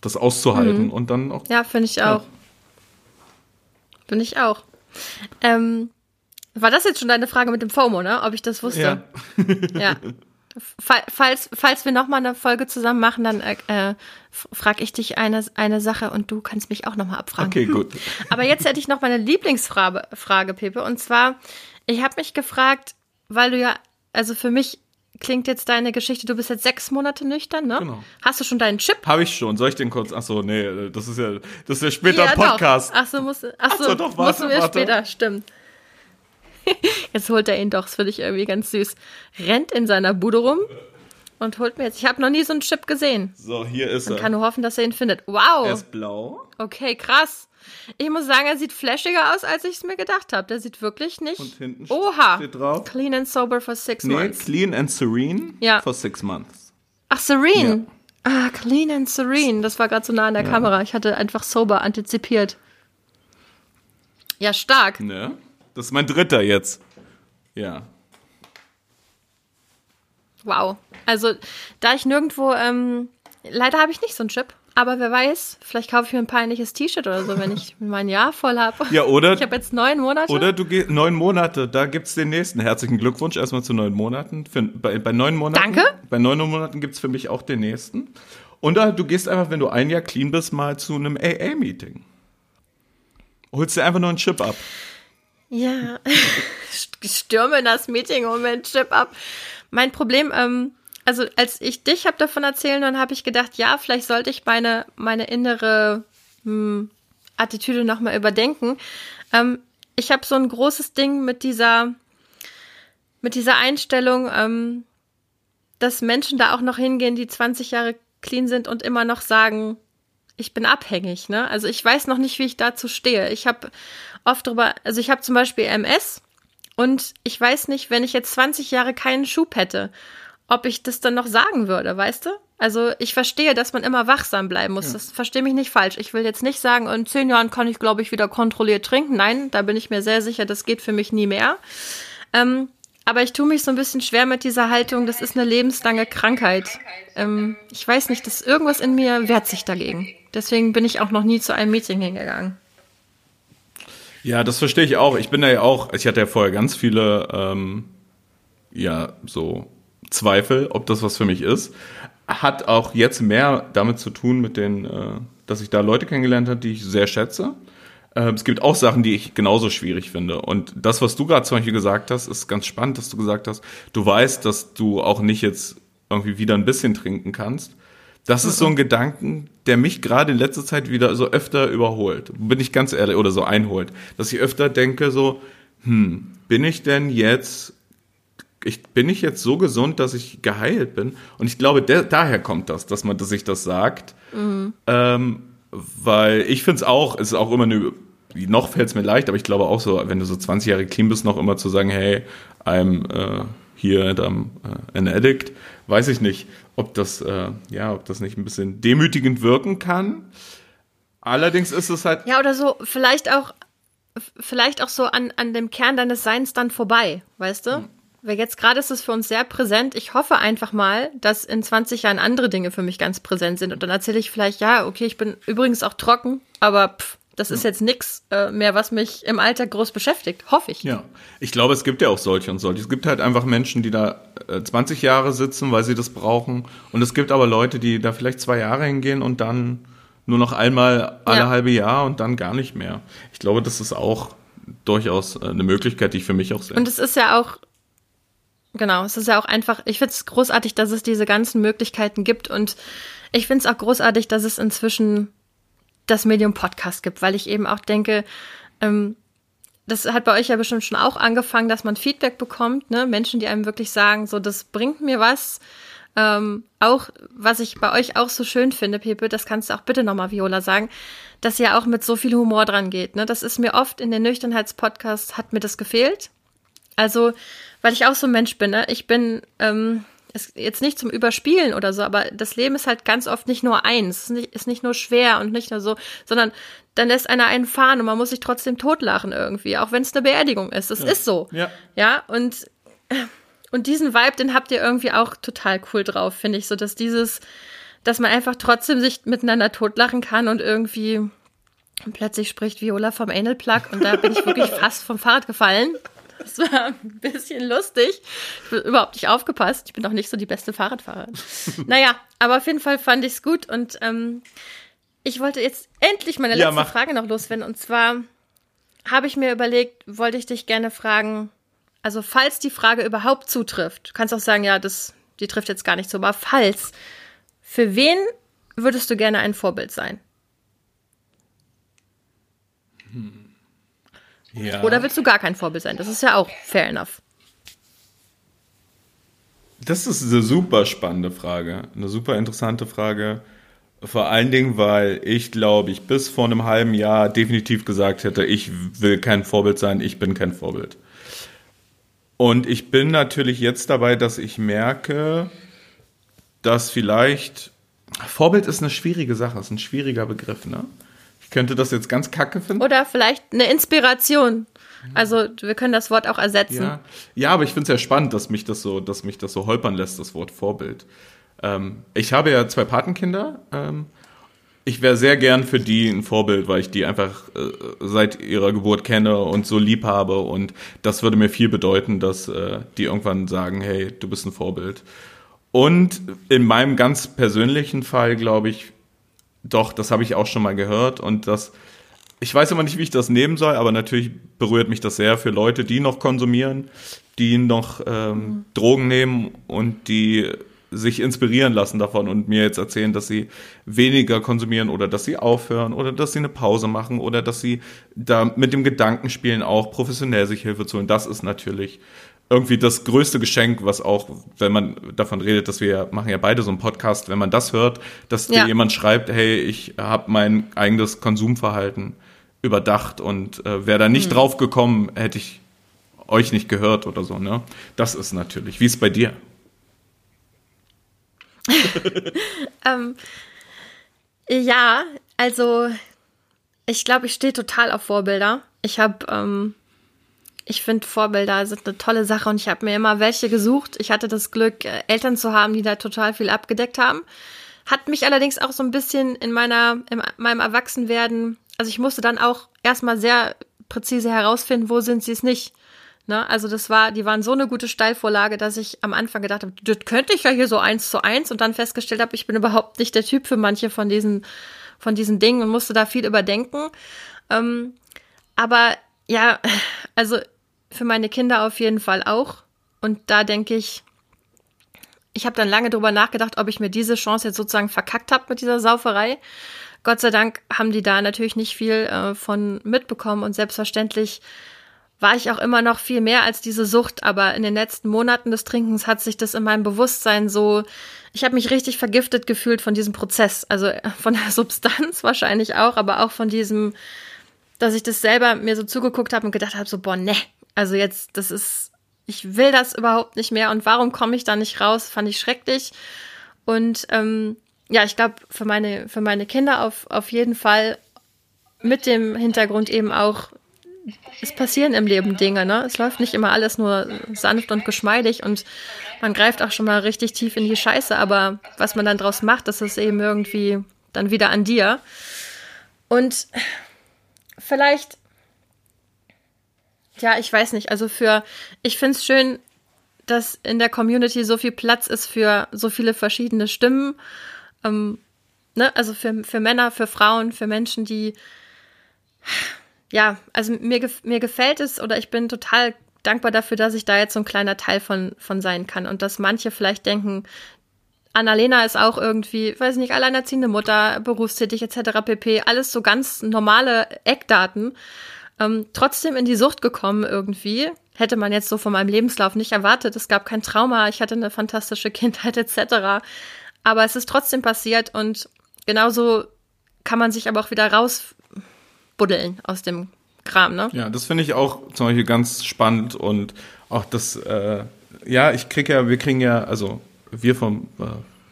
Das auszuhalten mhm. und dann auch. Ja, finde ich auch. Ja. Bin ich auch. Ähm, war das jetzt schon deine Frage mit dem FOMO, ne? Ob ich das wusste? Ja. [laughs] ja. Falls, falls wir nochmal eine Folge zusammen machen, dann äh, frage ich dich eine, eine Sache und du kannst mich auch nochmal abfragen. Okay, gut. [laughs] Aber jetzt hätte ich noch meine Lieblingsfrage, Frage, Pepe. Und zwar, ich habe mich gefragt, weil du ja, also für mich klingt jetzt deine Geschichte, du bist jetzt sechs Monate nüchtern, ne? Genau. Hast du schon deinen Chip? Habe ich schon. Soll ich den kurz? Ach so, nee, das ist ja, das ist ja später ja, Podcast. Doch. Ach so, musst, ach so, ach so doch, warte, musst du mir warte. später, stimmt. [laughs] Jetzt holt er ihn doch, das finde ich irgendwie ganz süß. Rennt in seiner Bude rum und holt mir jetzt. Ich habe noch nie so einen Chip gesehen. So, hier ist Man er. kann nur hoffen, dass er ihn findet. Wow. Er ist blau. Okay, krass. Ich muss sagen, er sieht flashiger aus, als ich es mir gedacht habe. Der sieht wirklich nicht. Und hinten Oha. steht drauf. Clean and sober for six nee, months. Clean and serene ja. for six months. Ach, serene. Ja. Ah, clean and serene. Das war gerade so nah an der ja. Kamera. Ich hatte einfach sober antizipiert. Ja, stark. Ne? Das ist mein dritter jetzt. Ja. Wow. Also, da ich nirgendwo, ähm, leider habe ich nicht so einen Chip. Aber wer weiß, vielleicht kaufe ich mir ein peinliches T-Shirt oder so, wenn ich mein Jahr voll habe. Ja, oder? Ich habe jetzt neun Monate. Oder du gehst neun Monate, da gibt's den nächsten. Herzlichen Glückwunsch erstmal zu neun Monaten. Für, bei, bei neun Monaten. Danke. Bei neun Monaten gibt's für mich auch den nächsten. Und da, du gehst einfach, wenn du ein Jahr clean bist, mal zu einem AA-Meeting. Holst dir einfach nur einen Chip ab. Ja, [laughs] stürme in das Meeting und einen Chip ab. Mein Problem, ähm, also als ich dich habe davon erzählen, dann habe ich gedacht, ja, vielleicht sollte ich meine, meine innere hm, Attitüde nochmal überdenken. Ähm, ich habe so ein großes Ding mit dieser, mit dieser Einstellung, ähm, dass Menschen da auch noch hingehen, die 20 Jahre clean sind und immer noch sagen, ich bin abhängig, ne? Also ich weiß noch nicht, wie ich dazu stehe. Ich habe oft drüber, also ich habe zum Beispiel MS und ich weiß nicht, wenn ich jetzt 20 Jahre keinen Schub hätte ob ich das dann noch sagen würde, weißt du? Also ich verstehe, dass man immer wachsam bleiben muss. Ja. Das verstehe mich nicht falsch. Ich will jetzt nicht sagen, in zehn Jahren kann ich, glaube ich, wieder kontrolliert trinken. Nein, da bin ich mir sehr sicher, das geht für mich nie mehr. Ähm, aber ich tue mich so ein bisschen schwer mit dieser Haltung, das ist eine lebenslange Krankheit. Ähm, ich weiß nicht, dass irgendwas in mir wehrt sich dagegen. Deswegen bin ich auch noch nie zu einem Meeting hingegangen. Ja, das verstehe ich auch. Ich bin da ja auch, ich hatte ja vorher ganz viele, ähm, ja, so Zweifel, ob das was für mich ist. Hat auch jetzt mehr damit zu tun mit den, äh, dass ich da Leute kennengelernt habe, die ich sehr schätze. Äh, es gibt auch Sachen, die ich genauso schwierig finde. Und das, was du gerade zum Beispiel gesagt hast, ist ganz spannend, dass du gesagt hast, du weißt, dass du auch nicht jetzt irgendwie wieder ein bisschen trinken kannst. Das ist so ein Gedanken, der mich gerade in letzter Zeit wieder so öfter überholt. Bin ich ganz ehrlich, oder so einholt. Dass ich öfter denke so, hm, bin ich denn jetzt, ich, bin ich jetzt so gesund, dass ich geheilt bin? Und ich glaube, der, daher kommt das, dass man dass sich das sagt. Mhm. Ähm, weil ich finde es auch, es ist auch immer eine, noch fällt es mir leicht, aber ich glaube auch so, wenn du so 20 Jahre clean bist, noch immer zu sagen, hey, I'm äh, here and I'm uh, an addict, weiß ich nicht, ob das, äh, ja, ob das nicht ein bisschen demütigend wirken kann. Allerdings ist es halt. Ja, oder so, vielleicht auch, vielleicht auch so an, an dem Kern deines Seins dann vorbei, weißt du? Weil jetzt gerade ist es für uns sehr präsent. Ich hoffe einfach mal, dass in 20 Jahren andere Dinge für mich ganz präsent sind. Und dann erzähle ich vielleicht, ja, okay, ich bin übrigens auch trocken, aber pff, das ist jetzt nichts äh, mehr, was mich im Alltag groß beschäftigt, hoffe ich. Ja, ich glaube, es gibt ja auch solche und solche. Es gibt halt einfach Menschen, die da äh, 20 Jahre sitzen, weil sie das brauchen. Und es gibt aber Leute, die da vielleicht zwei Jahre hingehen und dann nur noch einmal alle ja. halbe Jahr und dann gar nicht mehr. Ich glaube, das ist auch durchaus äh, eine Möglichkeit, die ich für mich auch sehe. Und es ist ja auch Genau, es ist ja auch einfach, ich finde es großartig, dass es diese ganzen Möglichkeiten gibt und ich finde es auch großartig, dass es inzwischen das Medium Podcast gibt, weil ich eben auch denke, ähm, das hat bei euch ja bestimmt schon auch angefangen, dass man Feedback bekommt, ne? Menschen, die einem wirklich sagen, so, das bringt mir was. Ähm, auch, was ich bei euch auch so schön finde, Pepe, das kannst du auch bitte nochmal Viola sagen, dass ihr auch mit so viel Humor dran geht. Ne? Das ist mir oft in den Nüchternheitspodcasts, hat mir das gefehlt. Also, weil ich auch so ein Mensch bin, ne? Ich bin ähm, jetzt nicht zum Überspielen oder so, aber das Leben ist halt ganz oft nicht nur eins, ist nicht, ist nicht nur schwer und nicht nur so, sondern dann lässt einer einen fahren und man muss sich trotzdem totlachen irgendwie, auch wenn es eine Beerdigung ist. Das ja. ist so. Ja. Ja, und, und diesen Vibe, den habt ihr irgendwie auch total cool drauf, finde ich, so dass dieses, dass man einfach trotzdem sich miteinander totlachen kann und irgendwie plötzlich spricht Viola vom Anal Plug und da bin ich wirklich [laughs] fast vom Fahrrad gefallen. Das war ein bisschen lustig. Ich habe überhaupt nicht aufgepasst. Ich bin doch nicht so die beste Fahrradfahrerin. [laughs] naja, aber auf jeden Fall fand ich es gut und ähm, ich wollte jetzt endlich meine letzte ja, Frage noch loswerden. Und zwar habe ich mir überlegt, wollte ich dich gerne fragen, also falls die Frage überhaupt zutrifft, du kannst auch sagen, ja, das, die trifft jetzt gar nicht so, aber falls, für wen würdest du gerne ein Vorbild sein? Hm. Ja. Oder willst du gar kein Vorbild sein? Das ist ja auch fair enough. Das ist eine super spannende Frage, eine super interessante Frage. Vor allen Dingen, weil ich glaube, ich bis vor einem halben Jahr definitiv gesagt hätte, ich will kein Vorbild sein, ich bin kein Vorbild. Und ich bin natürlich jetzt dabei, dass ich merke, dass vielleicht Vorbild ist eine schwierige Sache, ist ein schwieriger Begriff, ne? Könnte das jetzt ganz kacke finden. Oder vielleicht eine Inspiration. Also wir können das Wort auch ersetzen. Ja, ja aber ich finde es ja spannend, dass mich das so, dass mich das so holpern lässt, das Wort Vorbild. Ähm, ich habe ja zwei Patenkinder. Ähm, ich wäre sehr gern für die ein Vorbild, weil ich die einfach äh, seit ihrer Geburt kenne und so lieb habe. Und das würde mir viel bedeuten, dass äh, die irgendwann sagen, hey, du bist ein Vorbild. Und in meinem ganz persönlichen Fall, glaube ich, doch, das habe ich auch schon mal gehört und das, ich weiß immer nicht, wie ich das nehmen soll, aber natürlich berührt mich das sehr für Leute, die noch konsumieren, die noch ähm, mhm. Drogen nehmen und die sich inspirieren lassen davon und mir jetzt erzählen, dass sie weniger konsumieren oder dass sie aufhören oder dass sie eine Pause machen oder dass sie da mit dem Gedanken spielen, auch professionell sich Hilfe zu holen. Das ist natürlich irgendwie das größte Geschenk, was auch, wenn man davon redet, dass wir machen ja beide so einen Podcast, wenn man das hört, dass ja. dir jemand schreibt, hey, ich habe mein eigenes Konsumverhalten überdacht und äh, wäre da nicht mhm. drauf gekommen, hätte ich euch nicht gehört oder so, ne? Das ist natürlich. Wie ist es bei dir? [laughs] ähm, ja, also ich glaube, ich stehe total auf Vorbilder. Ich habe ähm, ich finde Vorbilder sind eine tolle Sache und ich habe mir immer welche gesucht. Ich hatte das Glück, äh, Eltern zu haben, die da total viel abgedeckt haben. Hat mich allerdings auch so ein bisschen in meiner, in meinem Erwachsenwerden, also ich musste dann auch erstmal sehr präzise herausfinden, wo sind sie es nicht. Ne? Also das war, die waren so eine gute Steilvorlage, dass ich am Anfang gedacht habe, das könnte ich ja hier so eins zu eins und dann festgestellt habe, ich bin überhaupt nicht der Typ für manche von diesen, von diesen Dingen und musste da viel überdenken. Ähm, Aber ja, [laughs] also für meine Kinder auf jeden Fall auch. Und da denke ich, ich habe dann lange drüber nachgedacht, ob ich mir diese Chance jetzt sozusagen verkackt habe mit dieser Sauferei. Gott sei Dank haben die da natürlich nicht viel äh, von mitbekommen und selbstverständlich war ich auch immer noch viel mehr als diese Sucht, aber in den letzten Monaten des Trinkens hat sich das in meinem Bewusstsein so, ich habe mich richtig vergiftet gefühlt von diesem Prozess, also äh, von der [laughs] Substanz wahrscheinlich auch, aber auch von diesem, dass ich das selber mir so zugeguckt habe und gedacht habe, so, boah, ne, also jetzt, das ist, ich will das überhaupt nicht mehr und warum komme ich da nicht raus, fand ich schrecklich. Und ähm, ja, ich glaube, für meine, für meine Kinder auf, auf jeden Fall mit dem Hintergrund eben auch, es passieren im Leben Dinge, ne? Es läuft nicht immer alles nur sanft und geschmeidig und man greift auch schon mal richtig tief in die Scheiße, aber was man dann draus macht, das ist eben irgendwie dann wieder an dir. Und vielleicht, ja, ich weiß nicht, also für, ich finde es schön, dass in der Community so viel Platz ist für so viele verschiedene Stimmen ähm, ne, also für, für Männer, für Frauen, für Menschen, die, ja, also mir, mir gefällt es oder ich bin total dankbar dafür, dass ich da jetzt so ein kleiner Teil von, von sein kann und dass manche vielleicht denken, Annalena ist auch irgendwie, weiß nicht, alleinerziehende Mutter, berufstätig etc. pp. Alles so ganz normale Eckdaten. Ähm, trotzdem in die Sucht gekommen irgendwie. Hätte man jetzt so von meinem Lebenslauf nicht erwartet. Es gab kein Trauma, ich hatte eine fantastische [laughs] Kindheit etc. Aber es ist trotzdem passiert und genauso kann man sich aber auch wieder rausbuddeln aus dem Kram, ne? Ja, das finde ich auch zum Beispiel ganz spannend und auch das, äh, ja, ich kriege ja, wir kriegen ja, also wir vom, äh,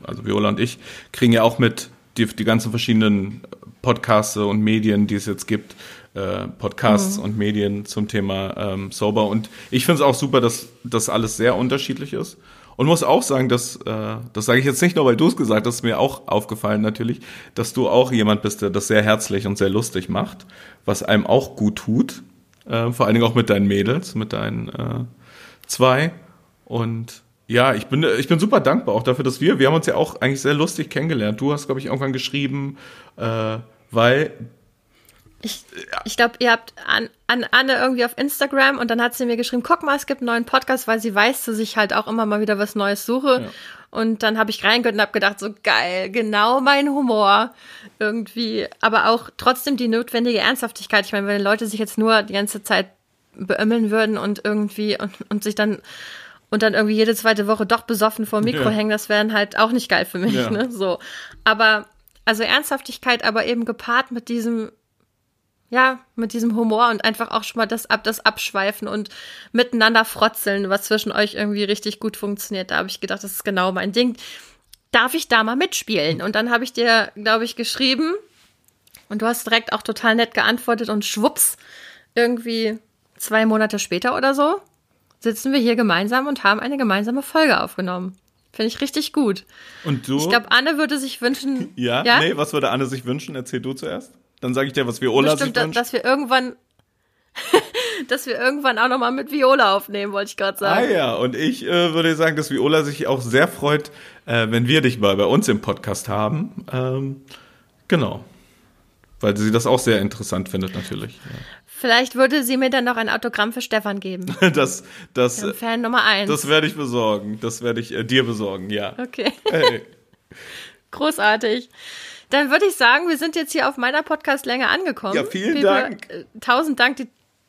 also Viola und ich, kriegen ja auch mit die, die ganzen verschiedenen Podcasts und Medien, die es jetzt gibt, äh, Podcasts mhm. und Medien zum Thema ähm, Sober. Und ich finde es auch super, dass das alles sehr unterschiedlich ist. Und muss auch sagen, dass, äh, das sage ich jetzt nicht nur, weil du es gesagt hast, mir auch aufgefallen natürlich, dass du auch jemand bist, der das sehr herzlich und sehr lustig macht, was einem auch gut tut. Äh, vor allen Dingen auch mit deinen Mädels, mit deinen äh, zwei. Und ja, ich bin, ich bin super dankbar auch dafür, dass wir, wir haben uns ja auch eigentlich sehr lustig kennengelernt. Du hast, glaube ich, irgendwann geschrieben, äh, weil ich, ich glaube, ihr habt an, an Anne irgendwie auf Instagram und dann hat sie mir geschrieben, guck mal, es gibt einen neuen Podcast, weil sie weiß, dass ich halt auch immer mal wieder was Neues suche. Ja. Und dann habe ich reingehört und habe gedacht, so geil, genau mein Humor irgendwie, aber auch trotzdem die notwendige Ernsthaftigkeit. Ich meine, wenn Leute sich jetzt nur die ganze Zeit beömmeln würden und irgendwie und, und sich dann und dann irgendwie jede zweite Woche doch besoffen vor dem Mikro ja. hängen, das wären halt auch nicht geil für mich, ja. ne? So. Aber also Ernsthaftigkeit, aber eben gepaart mit diesem ja, mit diesem Humor und einfach auch schon mal das, ab, das Abschweifen und miteinander frotzeln, was zwischen euch irgendwie richtig gut funktioniert. Da habe ich gedacht, das ist genau mein Ding. Darf ich da mal mitspielen? Und dann habe ich dir, glaube ich, geschrieben und du hast direkt auch total nett geantwortet und schwupps, irgendwie zwei Monate später oder so, sitzen wir hier gemeinsam und haben eine gemeinsame Folge aufgenommen. Finde ich richtig gut. Und du? Ich glaube, Anne würde sich wünschen. Ja? ja? Nee, was würde Anne sich wünschen? Erzähl du zuerst. Dann sage ich dir, was Viola Bestimmt, sich wünscht. dass wir irgendwann [laughs] dass wir irgendwann auch nochmal mit Viola aufnehmen, wollte ich gerade sagen. Ah ja, und ich äh, würde sagen, dass Viola sich auch sehr freut, äh, wenn wir dich mal bei uns im Podcast haben. Ähm, genau. Weil sie das auch sehr interessant findet, natürlich. Ja. Vielleicht würde sie mir dann noch ein Autogramm für Stefan geben. [laughs] das, das, Fan Nummer eins. Das werde ich besorgen. Das werde ich äh, dir besorgen, ja. Okay. Hey. [laughs] Großartig. Dann würde ich sagen, wir sind jetzt hier auf meiner Podcast-Länge angekommen. Ja, vielen Liebe, Dank. Äh, tausend Dank. Die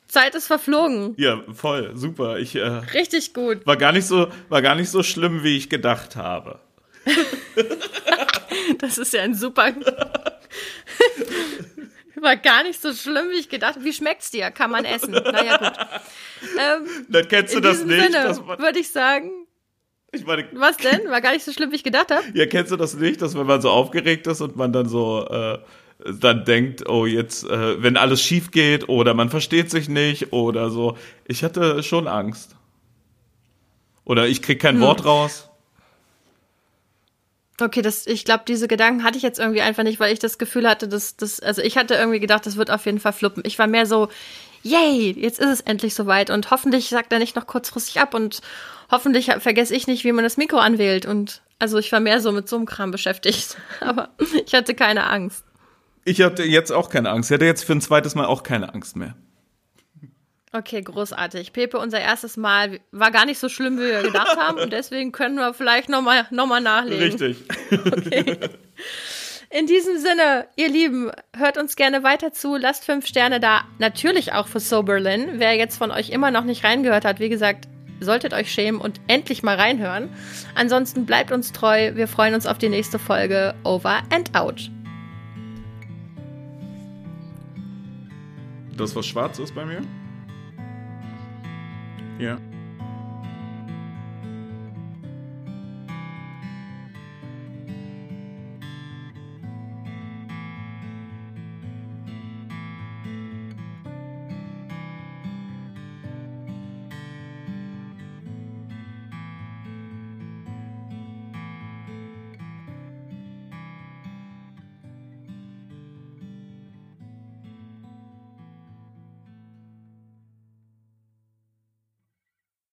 Zeit ist verflogen. Ja, voll, super. Ich, äh, Richtig gut. War gar nicht so, war gar nicht so schlimm, wie ich gedacht habe. [laughs] das ist ja ein super. [laughs] war gar nicht so schlimm, wie ich gedacht habe. Wie schmeckt's dir? Kann man essen? Naja, gut. [laughs] Ähm, Dann kennst du das nicht. Würde ich sagen, ich meine, Was denn? [laughs] War gar nicht so schlimm, wie ich gedacht habe. Ja, kennst du das nicht, dass wenn man so aufgeregt ist und man dann so äh, dann denkt, oh jetzt, äh, wenn alles schief geht oder man versteht sich nicht oder so. Ich hatte schon Angst. Oder ich krieg kein hm. Wort raus. Okay, das, ich glaube, diese Gedanken hatte ich jetzt irgendwie einfach nicht, weil ich das Gefühl hatte, dass das, also ich hatte irgendwie gedacht, das wird auf jeden Fall fluppen. Ich war mehr so, yay, jetzt ist es endlich soweit und hoffentlich sagt er nicht noch kurzfristig ab und hoffentlich vergesse ich nicht, wie man das Mikro anwählt. Und also ich war mehr so mit so einem Kram beschäftigt. [laughs] Aber ich hatte keine Angst. Ich hatte jetzt auch keine Angst. Ich hatte jetzt für ein zweites Mal auch keine Angst mehr. Okay, großartig. Pepe, unser erstes Mal war gar nicht so schlimm, wie wir gedacht haben. Und [laughs] deswegen können wir vielleicht nochmal noch mal nachlegen. Richtig. Okay. In diesem Sinne, ihr Lieben, hört uns gerne weiter zu, lasst fünf Sterne da. Natürlich auch für Soberlin. Wer jetzt von euch immer noch nicht reingehört hat, wie gesagt, solltet euch schämen und endlich mal reinhören. Ansonsten bleibt uns treu. Wir freuen uns auf die nächste Folge. Over and out. Das, was schwarz ist bei mir? Ja.